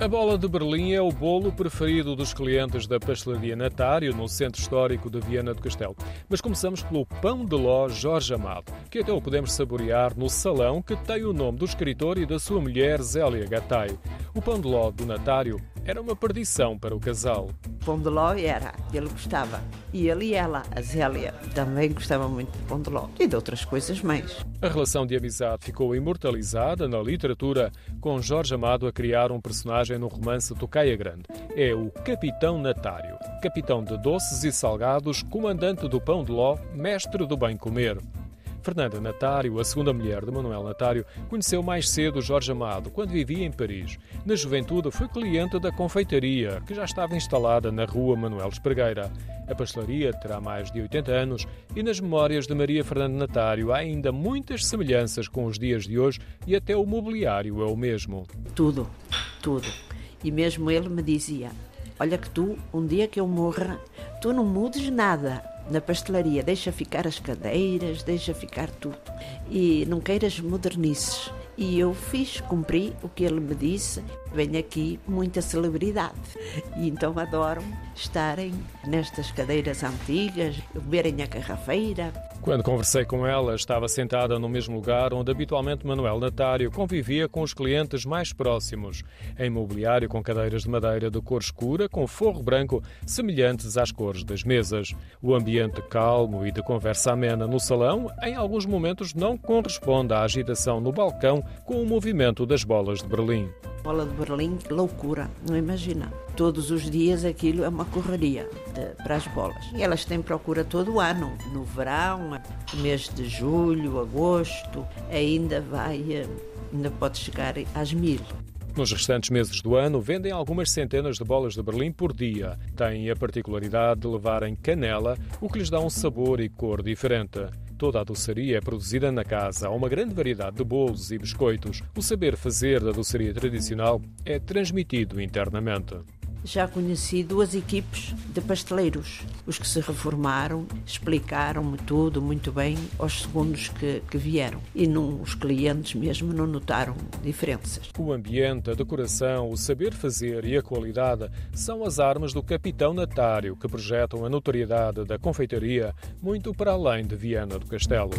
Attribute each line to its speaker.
Speaker 1: A bola de Berlim é o bolo preferido dos clientes da pastelaria Natário, no centro histórico de Viana do Castelo. Mas começamos pelo pão de ló Jorge Amado, que até o podemos saborear no salão que tem o nome do escritor e da sua mulher Zélia Gattai. O pão de ló do Natário era uma perdição para o casal.
Speaker 2: Pão de ló era, ele gostava. E ele e ela, a Zélia, também gostava muito de pão de ló e de outras coisas mais.
Speaker 1: A relação de amizade ficou imortalizada na literatura, com Jorge Amado a criar um personagem no romance Tocaia Grande. É o Capitão Natário, capitão de doces e salgados, comandante do pão de ló, mestre do bem comer. Fernanda Natário, a segunda mulher de Manuel Natário, conheceu mais cedo Jorge Amado quando vivia em Paris. Na juventude foi cliente da confeitaria, que já estava instalada na rua Manuel Espregueira. A pastelaria terá mais de 80 anos e nas memórias de Maria Fernanda Natário há ainda muitas semelhanças com os dias de hoje e até o mobiliário é o mesmo.
Speaker 2: Tudo, tudo. E mesmo ele me dizia: Olha, que tu, um dia que eu morra, tu não mudes nada na pastelaria, deixa ficar as cadeiras, deixa ficar tudo. E não queiras modernices. E eu fiz, cumpri o que ele me disse. Vem aqui muita celebridade. E então adoram estarem nestas cadeiras antigas, beberem a garrafeira.
Speaker 1: Quando conversei com ela, estava sentada no mesmo lugar onde habitualmente Manuel Natário convivia com os clientes mais próximos, em mobiliário com cadeiras de madeira de cor escura com forro branco semelhantes às cores das mesas. O ambiente calmo e de conversa amena no salão, em alguns momentos, não corresponde à agitação no balcão com o movimento das bolas de Berlim.
Speaker 2: Bola de Berlim, loucura, não imagina. Todos os dias aquilo é uma correria de, para as bolas. E elas têm procura todo o ano. No verão, mês de julho, agosto, ainda vai, eh, ainda pode chegar às mil.
Speaker 1: Nos restantes meses do ano, vendem algumas centenas de bolas de Berlim por dia. Têm a particularidade de levarem canela, o que lhes dá um sabor e cor diferente. Toda a doçaria é produzida na casa. Há uma grande variedade de bolos e biscoitos. O saber fazer da doçaria tradicional é transmitido internamente
Speaker 2: já conheci duas equipes de pasteleiros. Os que se reformaram explicaram-me tudo muito bem aos segundos que, que vieram. E não, os clientes mesmo não notaram diferenças.
Speaker 1: O ambiente, a decoração, o saber fazer e a qualidade são as armas do capitão Natário que projetam a notoriedade da confeitaria muito para além de Viana do Castelo.